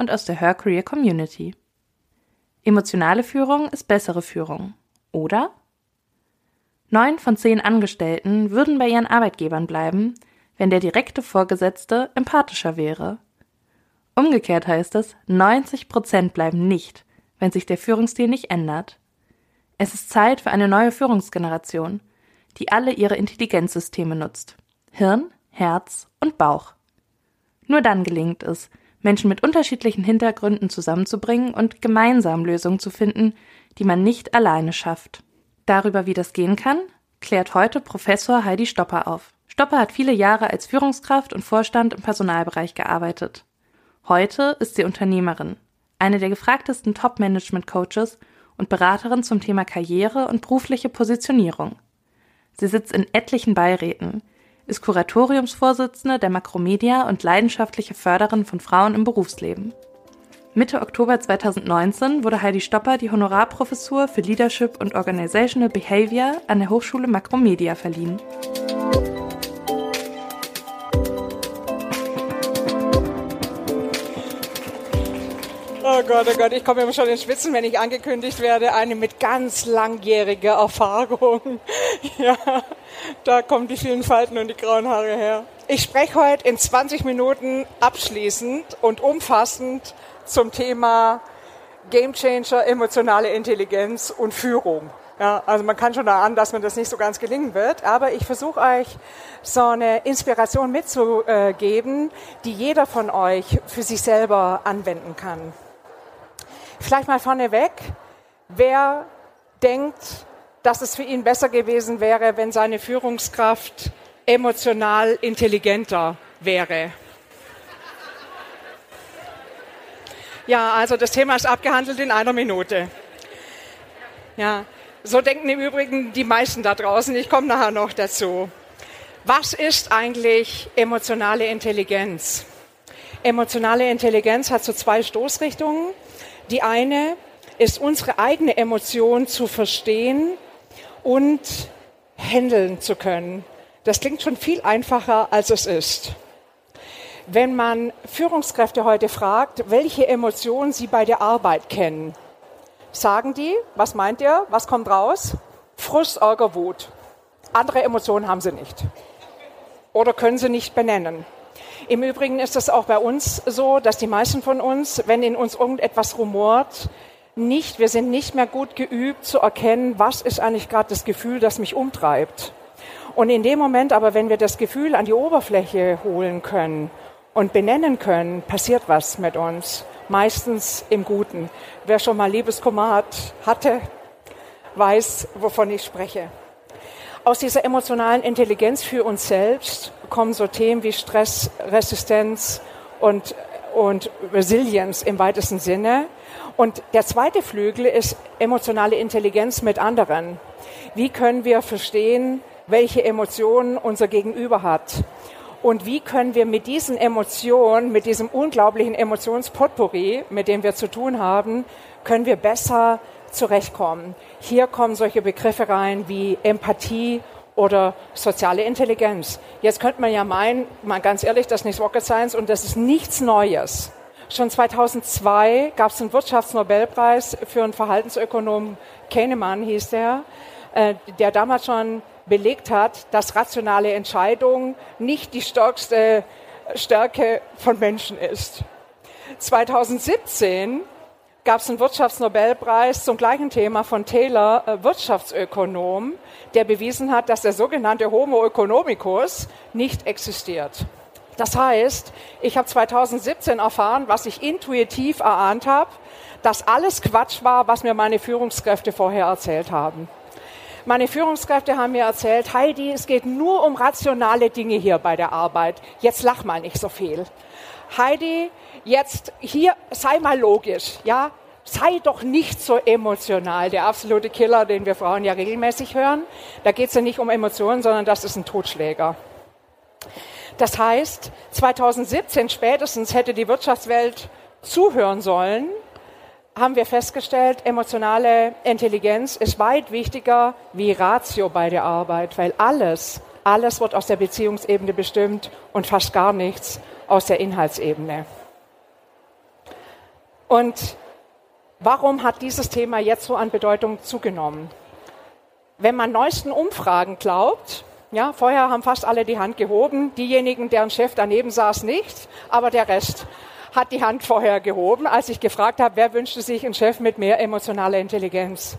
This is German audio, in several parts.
und aus der Her Career Community. Emotionale Führung ist bessere Führung. Oder? Neun von zehn Angestellten würden bei ihren Arbeitgebern bleiben, wenn der direkte Vorgesetzte empathischer wäre. Umgekehrt heißt es, 90 Prozent bleiben nicht, wenn sich der Führungsstil nicht ändert. Es ist Zeit für eine neue Führungsgeneration, die alle ihre Intelligenzsysteme nutzt. Hirn, Herz und Bauch. Nur dann gelingt es, Menschen mit unterschiedlichen Hintergründen zusammenzubringen und gemeinsam Lösungen zu finden, die man nicht alleine schafft. Darüber, wie das gehen kann, klärt heute Professor Heidi Stopper auf. Stopper hat viele Jahre als Führungskraft und Vorstand im Personalbereich gearbeitet. Heute ist sie Unternehmerin, eine der gefragtesten Top-Management-Coaches und Beraterin zum Thema Karriere und berufliche Positionierung. Sie sitzt in etlichen Beiräten, ist Kuratoriumsvorsitzende der Makromedia und leidenschaftliche Förderin von Frauen im Berufsleben. Mitte Oktober 2019 wurde Heidi Stopper die Honorarprofessur für Leadership und Organizational Behavior an der Hochschule Makromedia verliehen. Oh Gott, oh Gott, ich komme immer schon ins Schwitzen, wenn ich angekündigt werde. Eine mit ganz langjähriger Erfahrung. Ja, da kommen die vielen Falten und die grauen Haare her. Ich spreche heute in 20 Minuten abschließend und umfassend zum Thema Gamechanger, emotionale Intelligenz und Führung. Ja, also man kann schon ahnen, dass man das nicht so ganz gelingen wird, aber ich versuche euch so eine Inspiration mitzugeben, die jeder von euch für sich selber anwenden kann. Vielleicht mal vorneweg, wer denkt, dass es für ihn besser gewesen wäre, wenn seine Führungskraft emotional intelligenter wäre? Ja, also das Thema ist abgehandelt in einer Minute. Ja, so denken im Übrigen die meisten da draußen. Ich komme nachher noch dazu. Was ist eigentlich emotionale Intelligenz? Emotionale Intelligenz hat so zwei Stoßrichtungen. Die eine ist unsere eigene Emotion zu verstehen und handeln zu können. Das klingt schon viel einfacher, als es ist. Wenn man Führungskräfte heute fragt, welche Emotionen sie bei der Arbeit kennen, sagen die, was meint ihr, was kommt raus? Frust, Ärger, Wut. Andere Emotionen haben sie nicht oder können sie nicht benennen. Im Übrigen ist es auch bei uns so, dass die meisten von uns, wenn in uns irgendetwas rumort, nicht, wir sind nicht mehr gut geübt zu erkennen, was ist eigentlich gerade das Gefühl, das mich umtreibt. Und in dem Moment aber, wenn wir das Gefühl an die Oberfläche holen können und benennen können, passiert was mit uns. Meistens im Guten. Wer schon mal Liebeskummer hatte, weiß, wovon ich spreche. Aus dieser emotionalen Intelligenz für uns selbst kommen so Themen wie Stress, Resistenz und, und Resilienz im weitesten Sinne. Und der zweite Flügel ist emotionale Intelligenz mit anderen. Wie können wir verstehen, welche Emotionen unser Gegenüber hat? Und wie können wir mit diesen Emotionen, mit diesem unglaublichen Emotionspotpourri, mit dem wir zu tun haben, können wir besser zurechtkommen? Hier kommen solche Begriffe rein wie Empathie oder soziale Intelligenz. Jetzt könnte man ja meinen, mal ganz ehrlich, das ist nicht Rocket Science und das ist nichts Neues. Schon 2002 gab es einen Wirtschaftsnobelpreis für einen Verhaltensökonom, Kahneman hieß der, äh, der damals schon belegt hat, dass rationale Entscheidung nicht die stärkste Stärke von Menschen ist. 2017 gab es einen Wirtschaftsnobelpreis zum gleichen Thema von Taylor, äh, Wirtschaftsökonom, der bewiesen hat, dass der sogenannte Homo economicus nicht existiert. Das heißt, ich habe 2017 erfahren, was ich intuitiv erahnt habe, dass alles Quatsch war, was mir meine Führungskräfte vorher erzählt haben. Meine Führungskräfte haben mir erzählt, Heidi, es geht nur um rationale Dinge hier bei der Arbeit. Jetzt lach mal nicht so viel. Heidi, jetzt hier sei mal logisch, ja? sei doch nicht so emotional. Der absolute Killer, den wir Frauen ja regelmäßig hören. Da geht es ja nicht um Emotionen, sondern das ist ein Totschläger. Das heißt, 2017 spätestens hätte die Wirtschaftswelt zuhören sollen, haben wir festgestellt, emotionale Intelligenz ist weit wichtiger wie Ratio bei der Arbeit, weil alles, alles wird aus der Beziehungsebene bestimmt und fast gar nichts aus der Inhaltsebene. Und warum hat dieses Thema jetzt so an Bedeutung zugenommen? Wenn man neuesten Umfragen glaubt, ja, vorher haben fast alle die Hand gehoben, diejenigen, deren Chef daneben saß, nicht, aber der Rest hat die Hand vorher gehoben, als ich gefragt habe, wer wünschte sich einen Chef mit mehr emotionaler Intelligenz.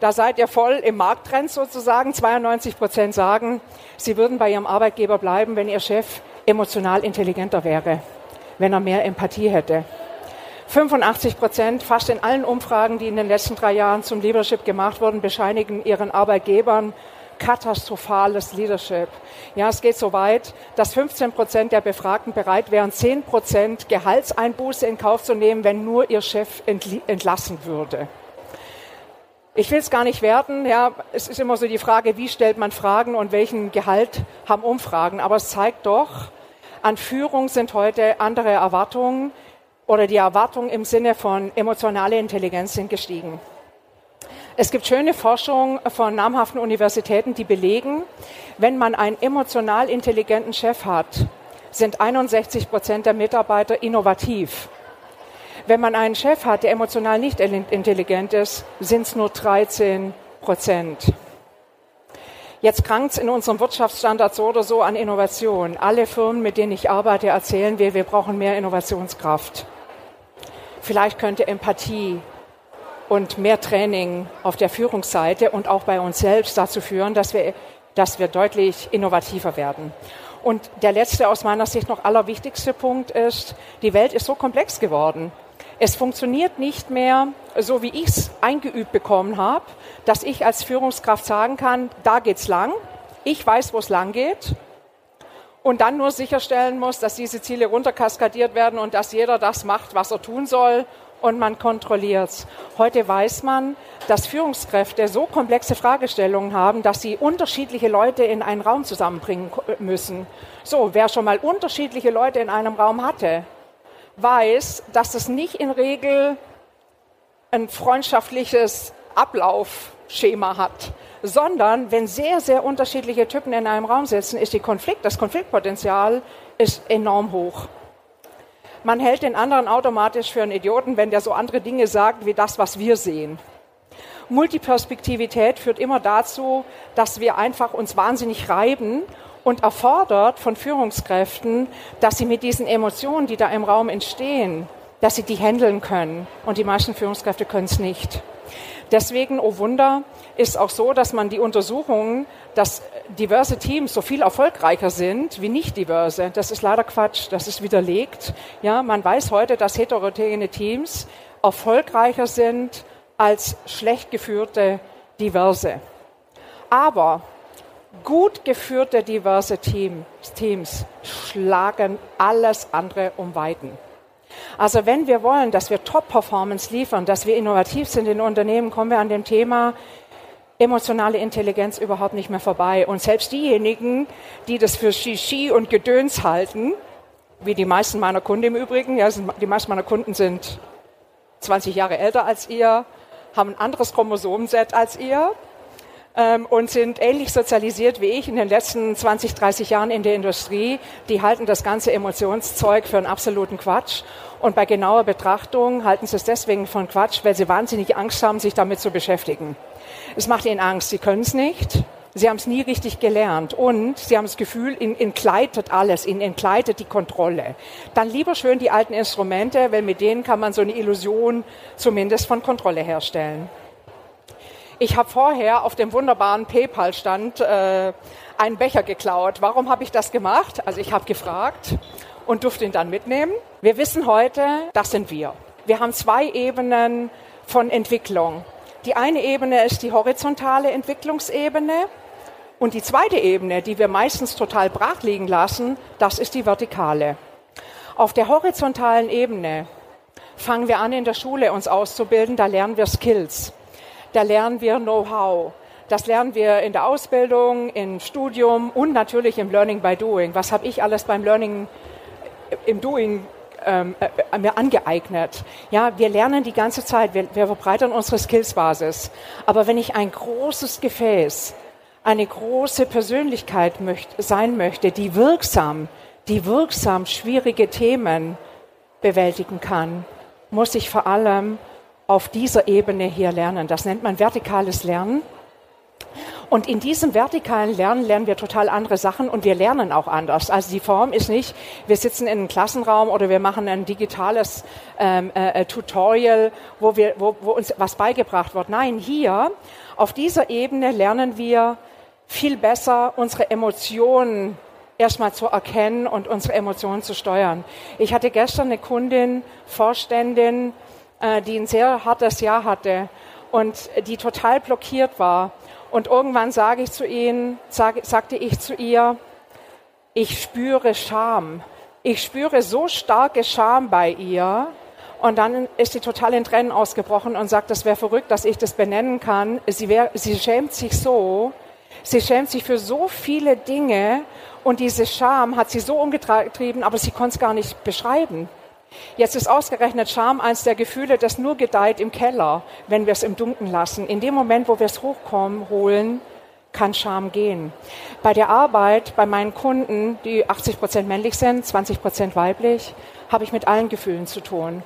Da seid ihr voll im Markttrend sozusagen. 92 Prozent sagen, sie würden bei ihrem Arbeitgeber bleiben, wenn ihr Chef emotional intelligenter wäre, wenn er mehr Empathie hätte. 85 Prozent, fast in allen Umfragen, die in den letzten drei Jahren zum Leadership gemacht wurden, bescheinigen ihren Arbeitgebern katastrophales Leadership. Ja, es geht so weit, dass 15 Prozent der Befragten bereit wären, 10 Prozent Gehaltseinbuße in Kauf zu nehmen, wenn nur ihr Chef entlassen würde. Ich will es gar nicht werten. Ja, es ist immer so die Frage, wie stellt man Fragen und welchen Gehalt haben Umfragen. Aber es zeigt doch, an Führung sind heute andere Erwartungen oder die Erwartungen im Sinne von emotionale Intelligenz sind gestiegen. Es gibt schöne Forschung von namhaften Universitäten, die belegen, wenn man einen emotional intelligenten Chef hat, sind 61 Prozent der Mitarbeiter innovativ. Wenn man einen Chef hat, der emotional nicht intelligent ist, sind es nur 13 Prozent. Jetzt krankt es in unserem Wirtschaftsstandard so oder so an Innovation. Alle Firmen, mit denen ich arbeite, erzählen wir, wir brauchen mehr Innovationskraft. Vielleicht könnte Empathie und mehr Training auf der Führungsseite und auch bei uns selbst dazu führen, dass wir, dass wir deutlich innovativer werden. Und der letzte aus meiner Sicht noch allerwichtigste Punkt ist, die Welt ist so komplex geworden. Es funktioniert nicht mehr so, wie ich es eingeübt bekommen habe, dass ich als Führungskraft sagen kann, da geht's lang, ich weiß, wo es lang geht und dann nur sicherstellen muss, dass diese Ziele runterkaskadiert werden und dass jeder das macht, was er tun soll und man kontrolliert es. Heute weiß man, dass Führungskräfte so komplexe Fragestellungen haben, dass sie unterschiedliche Leute in einen Raum zusammenbringen müssen. So, wer schon mal unterschiedliche Leute in einem Raum hatte, weiß, dass es nicht in Regel ein freundschaftliches Ablaufschema hat, sondern wenn sehr, sehr unterschiedliche Typen in einem Raum sitzen, ist die Konflikt, das Konfliktpotenzial ist enorm hoch. Man hält den anderen automatisch für einen Idioten, wenn der so andere Dinge sagt, wie das, was wir sehen. Multiperspektivität führt immer dazu, dass wir einfach uns wahnsinnig reiben und erfordert von Führungskräften, dass sie mit diesen Emotionen, die da im Raum entstehen, dass sie die handeln können. Und die meisten Führungskräfte können es nicht. Deswegen, oh Wunder, ist auch so, dass man die Untersuchungen, dass diverse Teams so viel erfolgreicher sind wie nicht diverse. Das ist leider Quatsch. Das ist widerlegt. Ja, man weiß heute, dass heterogene Teams erfolgreicher sind als schlecht geführte diverse. Aber gut geführte diverse Teams schlagen alles andere um Weiten. Also wenn wir wollen, dass wir Top-Performance liefern, dass wir innovativ sind in Unternehmen, kommen wir an dem Thema emotionale Intelligenz überhaupt nicht mehr vorbei. Und selbst diejenigen, die das für Shishi und Gedöns halten, wie die meisten meiner Kunden im Übrigen, ja, die meisten meiner Kunden sind 20 Jahre älter als ihr, haben ein anderes Chromosomenset als ihr, ähm, und sind ähnlich sozialisiert wie ich in den letzten 20, 30 Jahren in der Industrie. Die halten das ganze Emotionszeug für einen absoluten Quatsch. Und bei genauer Betrachtung halten sie es deswegen von Quatsch, weil sie wahnsinnig Angst haben, sich damit zu beschäftigen. Es macht ihnen Angst, sie können es nicht. Sie haben es nie richtig gelernt und sie haben das Gefühl, ihnen entgleitet alles, ihnen entgleitet die Kontrolle. Dann lieber schön die alten Instrumente, weil mit denen kann man so eine Illusion zumindest von Kontrolle herstellen. Ich habe vorher auf dem wunderbaren PayPal-Stand äh, einen Becher geklaut. Warum habe ich das gemacht? Also ich habe gefragt und durfte ihn dann mitnehmen. Wir wissen heute, das sind wir. Wir haben zwei Ebenen von Entwicklung. Die eine Ebene ist die horizontale Entwicklungsebene und die zweite Ebene, die wir meistens total brach liegen lassen, das ist die vertikale. Auf der horizontalen Ebene fangen wir an, in der Schule uns auszubilden. Da lernen wir Skills. Da lernen wir Know-how. Das lernen wir in der Ausbildung, im Studium und natürlich im Learning by Doing. Was habe ich alles beim Learning im Doing ähm, äh, mir angeeignet? Ja, wir lernen die ganze Zeit, wir, wir verbreitern unsere Skillsbasis. Aber wenn ich ein großes Gefäß, eine große Persönlichkeit möcht, sein möchte, die wirksam, die wirksam schwierige Themen bewältigen kann, muss ich vor allem auf dieser Ebene hier lernen. Das nennt man vertikales Lernen. Und in diesem vertikalen Lernen lernen wir total andere Sachen und wir lernen auch anders. Also die Form ist nicht, wir sitzen in einem Klassenraum oder wir machen ein digitales ähm, äh, äh, Tutorial, wo, wir, wo, wo uns was beigebracht wird. Nein, hier auf dieser Ebene lernen wir viel besser unsere Emotionen erstmal zu erkennen und unsere Emotionen zu steuern. Ich hatte gestern eine Kundin, Vorständin, äh, die ein sehr hartes Jahr hatte und die total blockiert war. Und irgendwann sage ich zu ihnen, sag, sagte ich zu ihr, ich spüre Scham. Ich spüre so starke Scham bei ihr. Und dann ist sie total in Tränen ausgebrochen und sagt, das wäre verrückt, dass ich das benennen kann. Sie, wär, sie schämt sich so. Sie schämt sich für so viele Dinge und diese Scham hat sie so umgetrieben, aber sie konnte es gar nicht beschreiben. Jetzt ist ausgerechnet Scham eines der Gefühle, das nur gedeiht im Keller, wenn wir es im Dunkeln lassen. In dem Moment, wo wir es hochkommen, holen, kann Scham gehen. Bei der Arbeit, bei meinen Kunden, die 80 Prozent männlich sind, 20 Prozent weiblich, habe ich mit allen Gefühlen zu tun.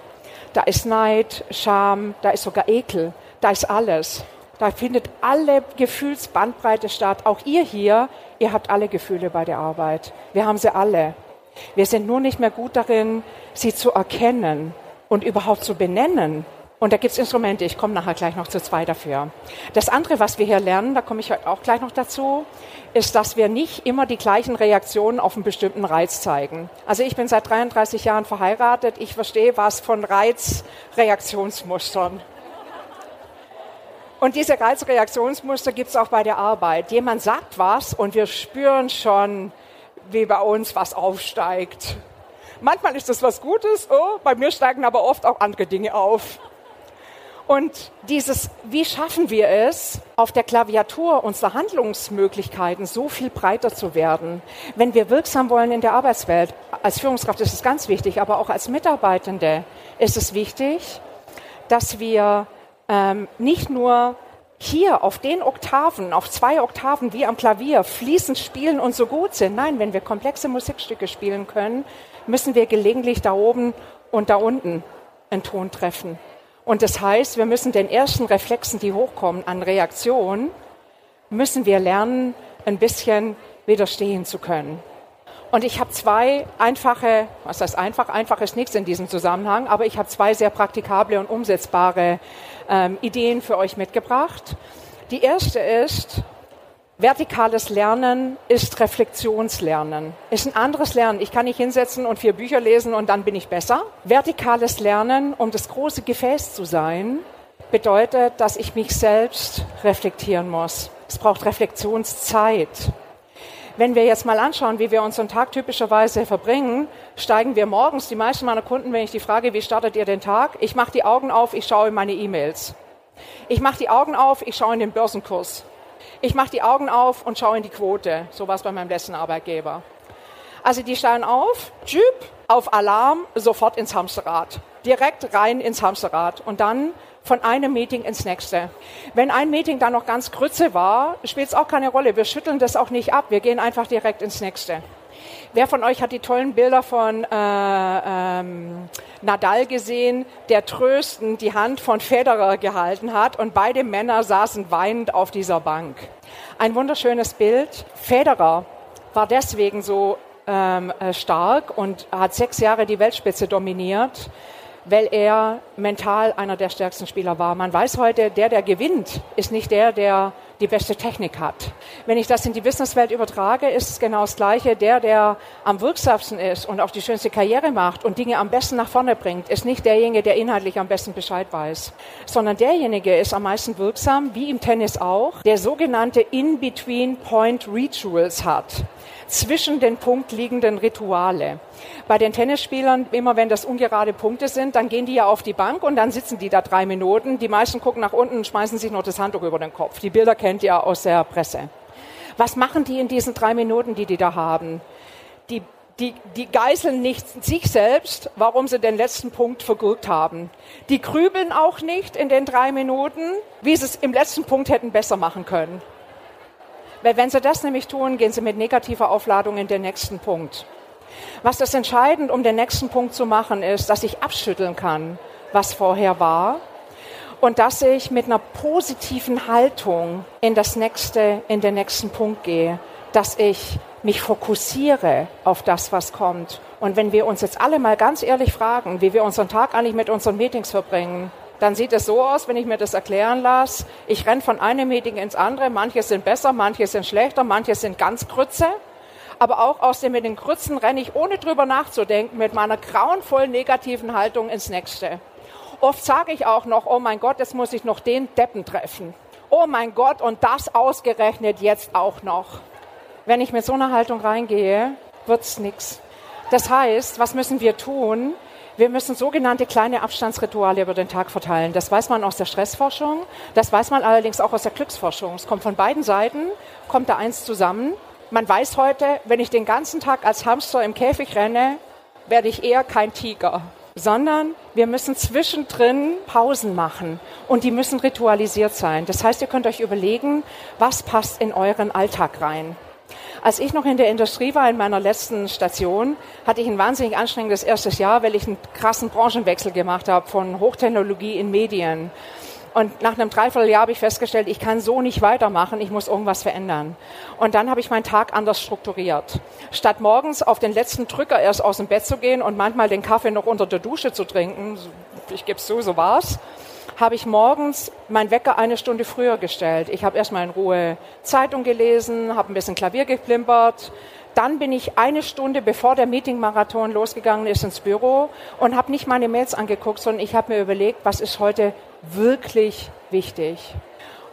Da ist Neid, Scham, da ist sogar Ekel, da ist alles. Da findet alle Gefühlsbandbreite statt. Auch ihr hier, ihr habt alle Gefühle bei der Arbeit. Wir haben sie alle. Wir sind nur nicht mehr gut darin, sie zu erkennen und überhaupt zu benennen. Und da gibt es Instrumente, ich komme nachher gleich noch zu zwei dafür. Das andere, was wir hier lernen, da komme ich auch gleich noch dazu, ist, dass wir nicht immer die gleichen Reaktionen auf einen bestimmten Reiz zeigen. Also ich bin seit 33 Jahren verheiratet, ich verstehe was von Reizreaktionsmustern. Und diese Reizreaktionsmuster gibt es auch bei der Arbeit. Jemand sagt was und wir spüren schon, wie bei uns was aufsteigt. Manchmal ist das was Gutes, oh, bei mir steigen aber oft auch andere Dinge auf. Und dieses, wie schaffen wir es, auf der Klaviatur unserer Handlungsmöglichkeiten so viel breiter zu werden, wenn wir wirksam wollen in der Arbeitswelt? Als Führungskraft ist es ganz wichtig, aber auch als Mitarbeitende ist es wichtig, dass wir ähm, nicht nur hier auf den Oktaven, auf zwei Oktaven wie am Klavier fließend spielen und so gut sind. Nein, wenn wir komplexe Musikstücke spielen können, müssen wir gelegentlich da oben und da unten einen Ton treffen. Und das heißt, wir müssen den ersten Reflexen, die hochkommen an Reaktion, müssen wir lernen, ein bisschen widerstehen zu können. Und ich habe zwei einfache, was heißt einfach? Einfach ist nichts in diesem Zusammenhang, aber ich habe zwei sehr praktikable und umsetzbare ähm, Ideen für euch mitgebracht. Die erste ist, vertikales Lernen ist Reflexionslernen. Ist ein anderes Lernen. Ich kann nicht hinsetzen und vier Bücher lesen und dann bin ich besser. Vertikales Lernen, um das große Gefäß zu sein, bedeutet, dass ich mich selbst reflektieren muss. Es braucht Reflexionszeit. Wenn wir jetzt mal anschauen, wie wir unseren Tag typischerweise verbringen, steigen wir morgens, die meisten meiner Kunden, wenn ich die frage, wie startet ihr den Tag? Ich mache die Augen auf, ich schaue in meine E-Mails. Ich mache die Augen auf, ich schaue in den Börsenkurs. Ich mache die Augen auf und schaue in die Quote. So war es bei meinem letzten Arbeitgeber. Also die steigen auf, Jeep, auf Alarm, sofort ins Hamsterrad. Direkt rein ins Hamsterrad. Und dann von einem Meeting ins nächste. Wenn ein Meeting dann noch ganz Grütze war, spielt es auch keine Rolle. Wir schütteln das auch nicht ab. Wir gehen einfach direkt ins nächste. Wer von euch hat die tollen Bilder von äh, ähm, Nadal gesehen, der tröstend die Hand von Federer gehalten hat und beide Männer saßen weinend auf dieser Bank? Ein wunderschönes Bild. Federer war deswegen so ähm, äh, stark und hat sechs Jahre die Weltspitze dominiert, weil er mental einer der stärksten Spieler war. Man weiß heute, der, der gewinnt, ist nicht der, der die beste Technik hat. Wenn ich das in die Businesswelt übertrage, ist es genau das Gleiche. Der, der am wirksamsten ist und auch die schönste Karriere macht und Dinge am besten nach vorne bringt, ist nicht derjenige, der inhaltlich am besten Bescheid weiß, sondern derjenige ist am meisten wirksam, wie im Tennis auch, der sogenannte In-Between-Point-Rituals hat zwischen den Punkt liegenden Rituale. Bei den Tennisspielern, immer wenn das ungerade Punkte sind, dann gehen die ja auf die Bank und dann sitzen die da drei Minuten. Die meisten gucken nach unten und schmeißen sich noch das Handtuch über den Kopf. Die Bilder kennt ihr aus der Presse. Was machen die in diesen drei Minuten, die die da haben? Die die, die geißeln nicht sich selbst, warum sie den letzten Punkt vergurkt haben. Die grübeln auch nicht in den drei Minuten, wie sie es im letzten Punkt hätten besser machen können. Weil wenn sie das nämlich tun, gehen sie mit negativer Aufladung in den nächsten Punkt. Was das entscheidend, um den nächsten Punkt zu machen, ist, dass ich abschütteln kann, was vorher war und dass ich mit einer positiven Haltung in das nächste, in den nächsten Punkt gehe, dass ich mich fokussiere auf das, was kommt. Und wenn wir uns jetzt alle mal ganz ehrlich fragen, wie wir unseren Tag eigentlich mit unseren Meetings verbringen, dann sieht es so aus, wenn ich mir das erklären lasse. Ich renne von einem Meeting ins andere. Manche sind besser, manche sind schlechter, manche sind ganz Krütze. Aber auch aus dem mit den Krützen renne ich, ohne drüber nachzudenken, mit meiner grauenvollen negativen Haltung ins nächste. Oft sage ich auch noch, oh mein Gott, jetzt muss ich noch den Deppen treffen. Oh mein Gott, und das ausgerechnet jetzt auch noch. Wenn ich mit so einer Haltung reingehe, wird's nix. Das heißt, was müssen wir tun? Wir müssen sogenannte kleine Abstandsrituale über den Tag verteilen. Das weiß man aus der Stressforschung, das weiß man allerdings auch aus der Glücksforschung. Es kommt von beiden Seiten, kommt da eins zusammen. Man weiß heute, wenn ich den ganzen Tag als Hamster im Käfig renne, werde ich eher kein Tiger, sondern wir müssen zwischendrin Pausen machen und die müssen ritualisiert sein. Das heißt, ihr könnt euch überlegen, was passt in euren Alltag rein. Als ich noch in der Industrie war, in meiner letzten Station, hatte ich ein wahnsinnig anstrengendes erstes Jahr, weil ich einen krassen Branchenwechsel gemacht habe von Hochtechnologie in Medien. Und nach einem Dreivierteljahr habe ich festgestellt, ich kann so nicht weitermachen, ich muss irgendwas verändern. Und dann habe ich meinen Tag anders strukturiert. Statt morgens auf den letzten Drücker erst aus dem Bett zu gehen und manchmal den Kaffee noch unter der Dusche zu trinken, ich gebe es zu, so war's, habe ich morgens mein Wecker eine Stunde früher gestellt. Ich habe erstmal in Ruhe Zeitung gelesen, habe ein bisschen Klavier geplimpert. Dann bin ich eine Stunde, bevor der Meeting-Marathon losgegangen ist, ins Büro und habe nicht meine Mails angeguckt, sondern ich habe mir überlegt, was ist heute wirklich wichtig.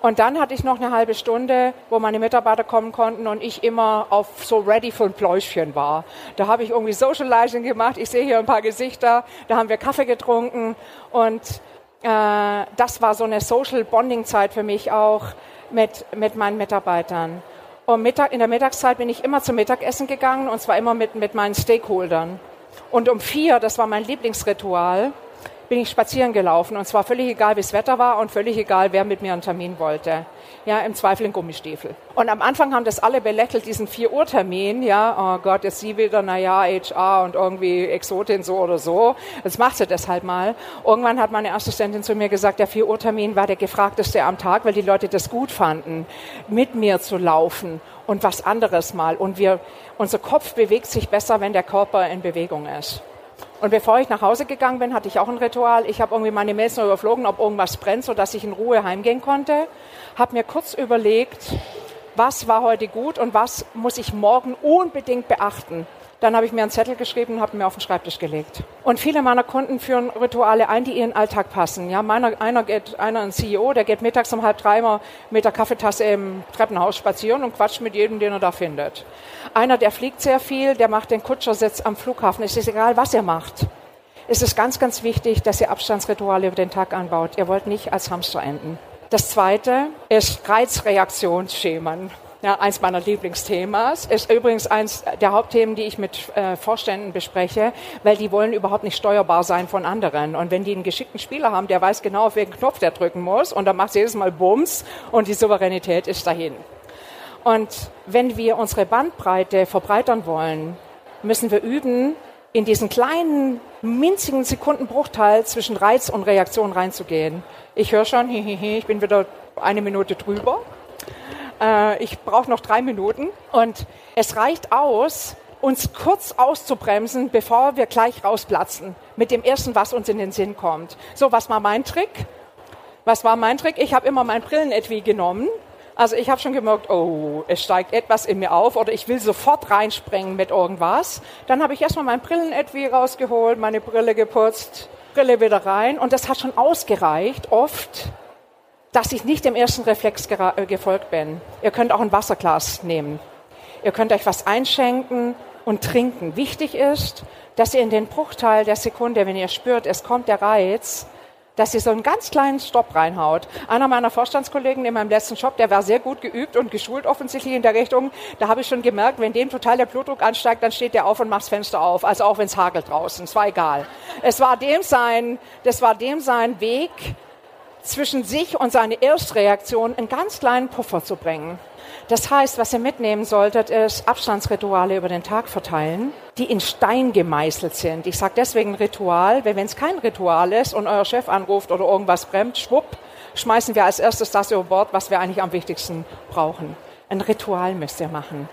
Und dann hatte ich noch eine halbe Stunde, wo meine Mitarbeiter kommen konnten und ich immer auf so ready für ein Pläuschchen war. Da habe ich irgendwie Socializing gemacht. Ich sehe hier ein paar Gesichter. Da haben wir Kaffee getrunken und äh, das war so eine Social Bonding Zeit für mich auch mit, mit meinen Mitarbeitern. Und Mittag, in der Mittagszeit bin ich immer zum Mittagessen gegangen und zwar immer mit, mit meinen Stakeholdern. Und um vier, das war mein Lieblingsritual, bin ich spazieren gelaufen und zwar völlig egal, wie das Wetter war und völlig egal, wer mit mir einen Termin wollte. Ja, im Zweifel in Gummistiefel. Und am Anfang haben das alle belächelt, diesen 4 Uhr Termin. Ja, oh Gott, ist sie wieder, naja, HR und irgendwie Exotin so oder so. Jetzt macht sie das halt mal. Irgendwann hat meine Assistentin zu mir gesagt, der 4 Uhr Termin war der gefragteste am Tag, weil die Leute das gut fanden, mit mir zu laufen und was anderes mal. Und wir, unser Kopf bewegt sich besser, wenn der Körper in Bewegung ist. Und bevor ich nach Hause gegangen bin, hatte ich auch ein Ritual. Ich habe irgendwie meine Mails noch überflogen, ob irgendwas brennt, sodass ich in Ruhe heimgehen konnte. Habe mir kurz überlegt, was war heute gut und was muss ich morgen unbedingt beachten. Dann habe ich mir einen Zettel geschrieben und habe mir auf den Schreibtisch gelegt. Und viele meiner Kunden führen Rituale ein, die ihren Alltag passen. Ja, meiner, einer geht, einer ein CEO, der geht mittags um halb drei mal mit der Kaffeetasse im Treppenhaus spazieren und quatscht mit jedem, den er da findet. Einer, der fliegt sehr viel, der macht den Kutschersitz am Flughafen. Es ist egal, was er macht. Es ist ganz, ganz wichtig, dass ihr Abstandsrituale über den Tag anbaut. Ihr wollt nicht als Hamster enden. Das zweite ist Reizreaktionsschemen ja, eins meiner Lieblingsthemas. Ist übrigens eins der Hauptthemen, die ich mit äh, Vorständen bespreche, weil die wollen überhaupt nicht steuerbar sein von anderen. Und wenn die einen geschickten Spieler haben, der weiß genau, auf welchen Knopf der drücken muss, und dann macht jedes Mal Bums und die Souveränität ist dahin. Und wenn wir unsere Bandbreite verbreitern wollen, müssen wir üben, in diesen kleinen, minzigen Sekundenbruchteil zwischen Reiz und Reaktion reinzugehen. Ich höre schon, hihihi, ich bin wieder eine Minute drüber. Äh, ich brauche noch drei Minuten und es reicht aus, uns kurz auszubremsen, bevor wir gleich rausplatzen mit dem ersten, was uns in den Sinn kommt. So, was war mein Trick? Was war mein Trick? Ich habe immer mein Brillenetui genommen, Also ich habe schon gemerkt, oh, es steigt etwas in mir auf oder ich will sofort reinspringen mit irgendwas. Dann habe ich erstmal mein Brillenetui rausgeholt, meine Brille geputzt, Brille wieder rein und das hat schon ausgereicht, oft, dass ich nicht dem ersten Reflex äh, gefolgt bin. Ihr könnt auch ein Wasserglas nehmen. Ihr könnt euch was einschenken und trinken. Wichtig ist, dass ihr in den Bruchteil der Sekunde, wenn ihr spürt, es kommt der Reiz, dass ihr so einen ganz kleinen Stopp reinhaut. Einer meiner Vorstandskollegen in meinem letzten Job, der war sehr gut geübt und geschult offensichtlich in der Richtung. Da habe ich schon gemerkt, wenn dem total der Blutdruck ansteigt, dann steht der auf und macht das Fenster auf. Also auch wenn es hagelt draußen. Es war egal. Es war dem sein, das war dem sein Weg, zwischen sich und seine Erstreaktion einen ganz kleinen Puffer zu bringen. Das heißt, was ihr mitnehmen solltet, ist Abstandsrituale über den Tag verteilen, die in Stein gemeißelt sind. Ich sage deswegen Ritual, weil wenn es kein Ritual ist und euer Chef anruft oder irgendwas bremst, schwupp, schmeißen wir als erstes das über Bord, was wir eigentlich am wichtigsten brauchen. Ein Ritual müsst ihr machen.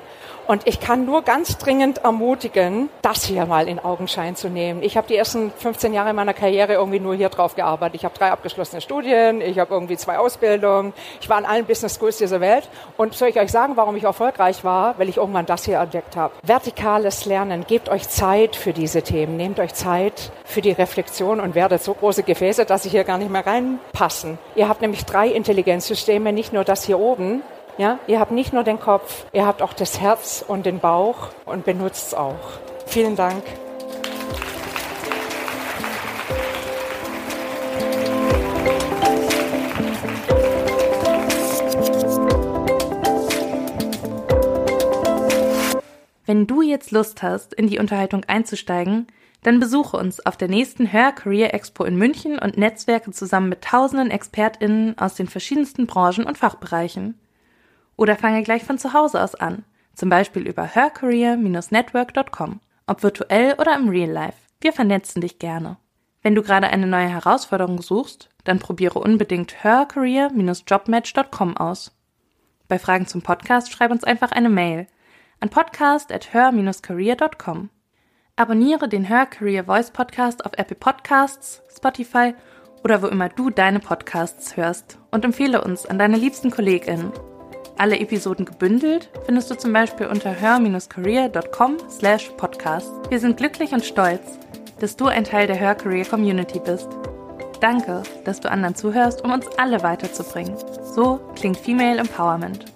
Und ich kann nur ganz dringend ermutigen, das hier mal in Augenschein zu nehmen. Ich habe die ersten 15 Jahre meiner Karriere irgendwie nur hier drauf gearbeitet. Ich habe drei abgeschlossene Studien, ich habe irgendwie zwei Ausbildungen, ich war in allen Business Schools dieser Welt. Und soll ich euch sagen, warum ich erfolgreich war? Weil ich irgendwann das hier entdeckt habe. Vertikales Lernen. Gebt euch Zeit für diese Themen. Nehmt euch Zeit für die Reflexion und werdet so große Gefäße, dass sie hier gar nicht mehr reinpassen. Ihr habt nämlich drei Intelligenzsysteme, nicht nur das hier oben, ja, ihr habt nicht nur den Kopf, ihr habt auch das Herz und den Bauch und benutzt es auch. Vielen Dank. Wenn du jetzt Lust hast, in die Unterhaltung einzusteigen, dann besuche uns auf der nächsten Hör Career Expo in München und netzwerke zusammen mit tausenden ExpertInnen aus den verschiedensten Branchen und Fachbereichen. Oder fange gleich von zu Hause aus an, zum Beispiel über hercareer-network.com, ob virtuell oder im Real Life. Wir vernetzen dich gerne. Wenn du gerade eine neue Herausforderung suchst, dann probiere unbedingt hercareer-jobmatch.com aus. Bei Fragen zum Podcast schreib uns einfach eine Mail an podcast@her-career.com. Abonniere den Her Career Voice Podcast auf Apple Podcasts, Spotify oder wo immer du deine Podcasts hörst und empfehle uns an deine liebsten KollegInnen. Alle Episoden gebündelt findest du zum Beispiel unter hör-career.com slash podcast. Wir sind glücklich und stolz, dass du ein Teil der Hör Career Community bist. Danke, dass du anderen zuhörst, um uns alle weiterzubringen. So klingt Female Empowerment.